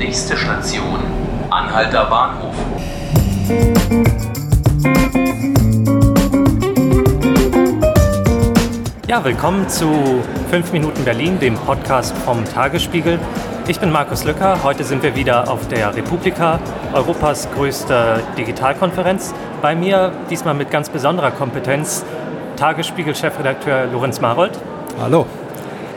Nächste Station, Anhalter Bahnhof. Ja, willkommen zu 5 Minuten Berlin, dem Podcast vom Tagesspiegel. Ich bin Markus Lücker. Heute sind wir wieder auf der Republika, Europas größte Digitalkonferenz. Bei mir diesmal mit ganz besonderer Kompetenz Tagesspiegel-Chefredakteur Lorenz Marold. Hallo.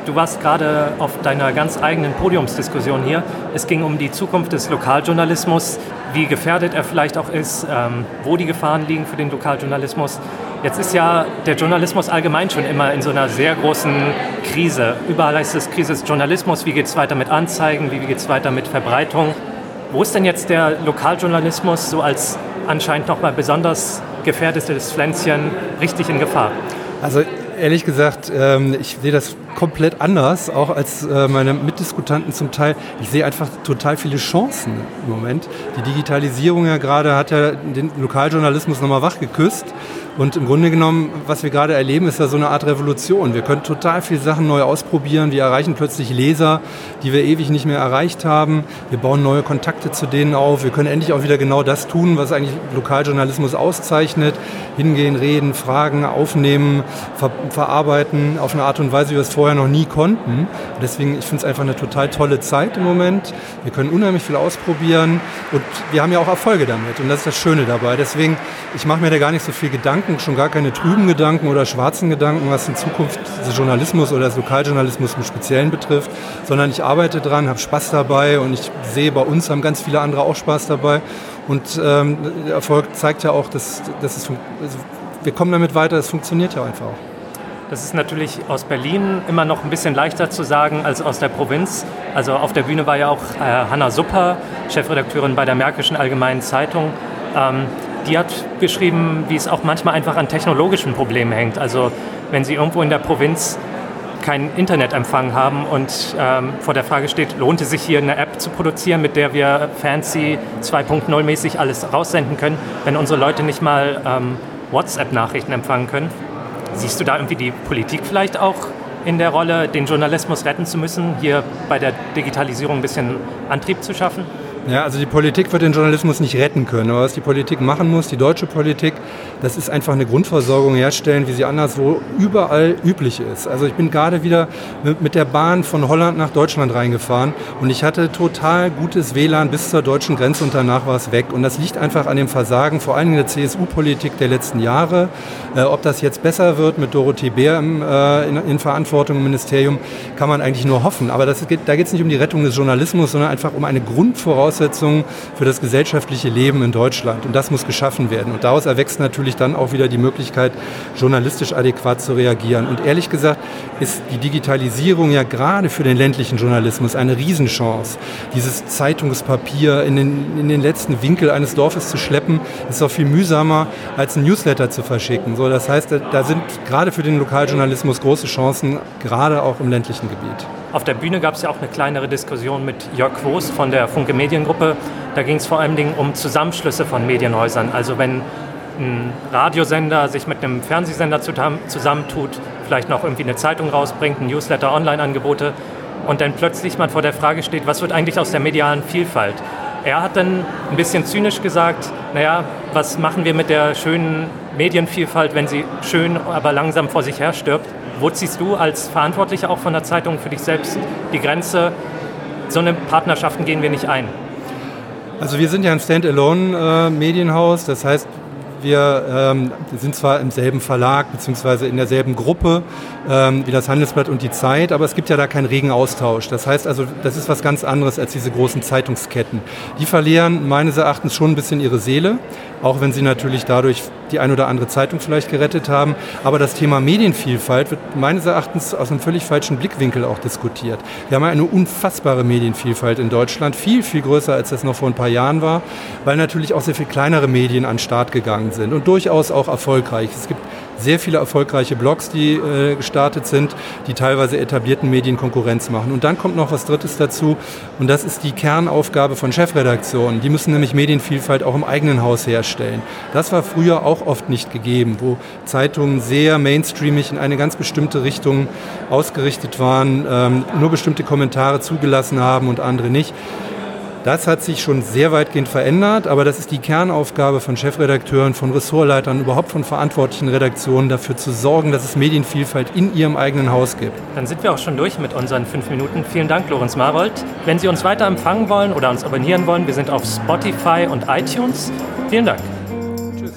Du warst gerade auf deiner ganz eigenen Podiumsdiskussion hier. Es ging um die Zukunft des Lokaljournalismus, wie gefährdet er vielleicht auch ist, ähm, wo die Gefahren liegen für den Lokaljournalismus. Jetzt ist ja der Journalismus allgemein schon immer in so einer sehr großen Krise. Überall heißt es Krise des Journalismus. Wie geht es weiter mit Anzeigen? Wie geht es weiter mit Verbreitung? Wo ist denn jetzt der Lokaljournalismus so als anscheinend nochmal besonders gefährdetes Pflänzchen richtig in Gefahr? Also ehrlich gesagt, ähm, ich sehe das komplett anders, auch als äh, meine Mitdiskutanten zum Teil. Ich sehe einfach total viele Chancen im Moment. Die Digitalisierung ja gerade hat ja den Lokaljournalismus nochmal wachgeküsst. Und im Grunde genommen, was wir gerade erleben, ist ja so eine Art Revolution. Wir können total viele Sachen neu ausprobieren. Wir erreichen plötzlich Leser, die wir ewig nicht mehr erreicht haben. Wir bauen neue Kontakte zu denen auf. Wir können endlich auch wieder genau das tun, was eigentlich Lokaljournalismus auszeichnet. Hingehen, reden, fragen, aufnehmen, ver verarbeiten auf eine Art und Weise, wie wir es vorher noch nie konnten. deswegen, ich finde es einfach eine total tolle Zeit im Moment. Wir können unheimlich viel ausprobieren und wir haben ja auch Erfolge damit. Und das ist das Schöne dabei. Deswegen, ich mache mir da gar nicht so viel Gedanken schon gar keine trüben Gedanken oder schwarzen Gedanken, was in Zukunft Journalismus oder des Lokaljournalismus im Speziellen betrifft, sondern ich arbeite dran, habe Spaß dabei und ich sehe, bei uns haben ganz viele andere auch Spaß dabei. Und ähm, der Erfolg zeigt ja auch, dass, dass es, also wir kommen damit weiter, es funktioniert ja einfach auch. Das ist natürlich aus Berlin immer noch ein bisschen leichter zu sagen als aus der Provinz. Also auf der Bühne war ja auch äh, Hanna Supper, Chefredakteurin bei der Märkischen Allgemeinen Zeitung. Ähm, die hat geschrieben, wie es auch manchmal einfach an technologischen Problemen hängt. Also wenn Sie irgendwo in der Provinz keinen Internetempfang haben und ähm, vor der Frage steht, lohnt es sich hier eine App zu produzieren, mit der wir fancy 2.0 mäßig alles raussenden können, wenn unsere Leute nicht mal ähm, WhatsApp-Nachrichten empfangen können. Siehst du da irgendwie die Politik vielleicht auch in der Rolle, den Journalismus retten zu müssen, hier bei der Digitalisierung ein bisschen Antrieb zu schaffen? Ja, also die Politik wird den Journalismus nicht retten können. Aber was die Politik machen muss, die deutsche Politik, das ist einfach eine Grundversorgung herstellen, wie sie anderswo überall üblich ist. Also ich bin gerade wieder mit der Bahn von Holland nach Deutschland reingefahren und ich hatte total gutes WLAN bis zur deutschen Grenze und danach war es weg. Und das liegt einfach an dem Versagen, vor allem der CSU-Politik der letzten Jahre. Äh, ob das jetzt besser wird mit Dorothee Bär äh, in, in, Verantwortung im Ministerium, kann man eigentlich nur hoffen. Aber das da geht es nicht um die Rettung des Journalismus, sondern einfach um eine Grundvoraussetzung Voraussetzungen für das gesellschaftliche Leben in Deutschland. Und das muss geschaffen werden. Und daraus erwächst natürlich dann auch wieder die Möglichkeit, journalistisch adäquat zu reagieren. Und ehrlich gesagt ist die Digitalisierung ja gerade für den ländlichen Journalismus eine Riesenchance. Dieses Zeitungspapier in den, in den letzten Winkel eines Dorfes zu schleppen, ist auch viel mühsamer, als ein Newsletter zu verschicken. So, das heißt, da sind gerade für den Lokaljournalismus große Chancen, gerade auch im ländlichen Gebiet. Auf der Bühne gab es ja auch eine kleinere Diskussion mit Jörg Woos von der Funke Mediengruppe. Da ging es vor allen Dingen um Zusammenschlüsse von Medienhäusern. Also wenn ein Radiosender sich mit einem Fernsehsender zusammentut, vielleicht noch irgendwie eine Zeitung rausbringt, ein Newsletter, Online-Angebote und dann plötzlich man vor der Frage steht, was wird eigentlich aus der medialen Vielfalt? Er hat dann ein bisschen zynisch gesagt, naja, was machen wir mit der schönen Medienvielfalt, wenn sie schön, aber langsam vor sich her stirbt? Wo ziehst du als Verantwortlicher auch von der Zeitung für dich selbst die Grenze? So eine Partnerschaften gehen wir nicht ein. Also wir sind ja ein Standalone-Medienhaus, das heißt, wir ähm, sind zwar im selben Verlag bzw. in derselben Gruppe ähm, wie das Handelsblatt und die Zeit, aber es gibt ja da keinen regen Austausch. Das heißt also, das ist was ganz anderes als diese großen Zeitungsketten. Die verlieren meines Erachtens schon ein bisschen ihre Seele, auch wenn sie natürlich dadurch die ein oder andere Zeitung vielleicht gerettet haben. Aber das Thema Medienvielfalt wird meines Erachtens aus einem völlig falschen Blickwinkel auch diskutiert. Wir haben eine unfassbare Medienvielfalt in Deutschland, viel, viel größer, als das noch vor ein paar Jahren war, weil natürlich auch sehr viel kleinere Medien an den Start gegangen sind und durchaus auch erfolgreich. Es gibt sehr viele erfolgreiche Blogs, die äh, gestartet sind, die teilweise etablierten Medien Konkurrenz machen. Und dann kommt noch was Drittes dazu und das ist die Kernaufgabe von Chefredaktionen. Die müssen nämlich Medienvielfalt auch im eigenen Haus herstellen. Das war früher auch oft nicht gegeben, wo Zeitungen sehr mainstreamig in eine ganz bestimmte Richtung ausgerichtet waren, ähm, nur bestimmte Kommentare zugelassen haben und andere nicht. Das hat sich schon sehr weitgehend verändert, aber das ist die Kernaufgabe von Chefredakteuren, von Ressortleitern, überhaupt von verantwortlichen Redaktionen, dafür zu sorgen, dass es Medienvielfalt in ihrem eigenen Haus gibt. Dann sind wir auch schon durch mit unseren fünf Minuten. Vielen Dank, Lorenz Marold. Wenn Sie uns weiter empfangen wollen oder uns abonnieren wollen, wir sind auf Spotify und iTunes. Vielen Dank. Tschüss.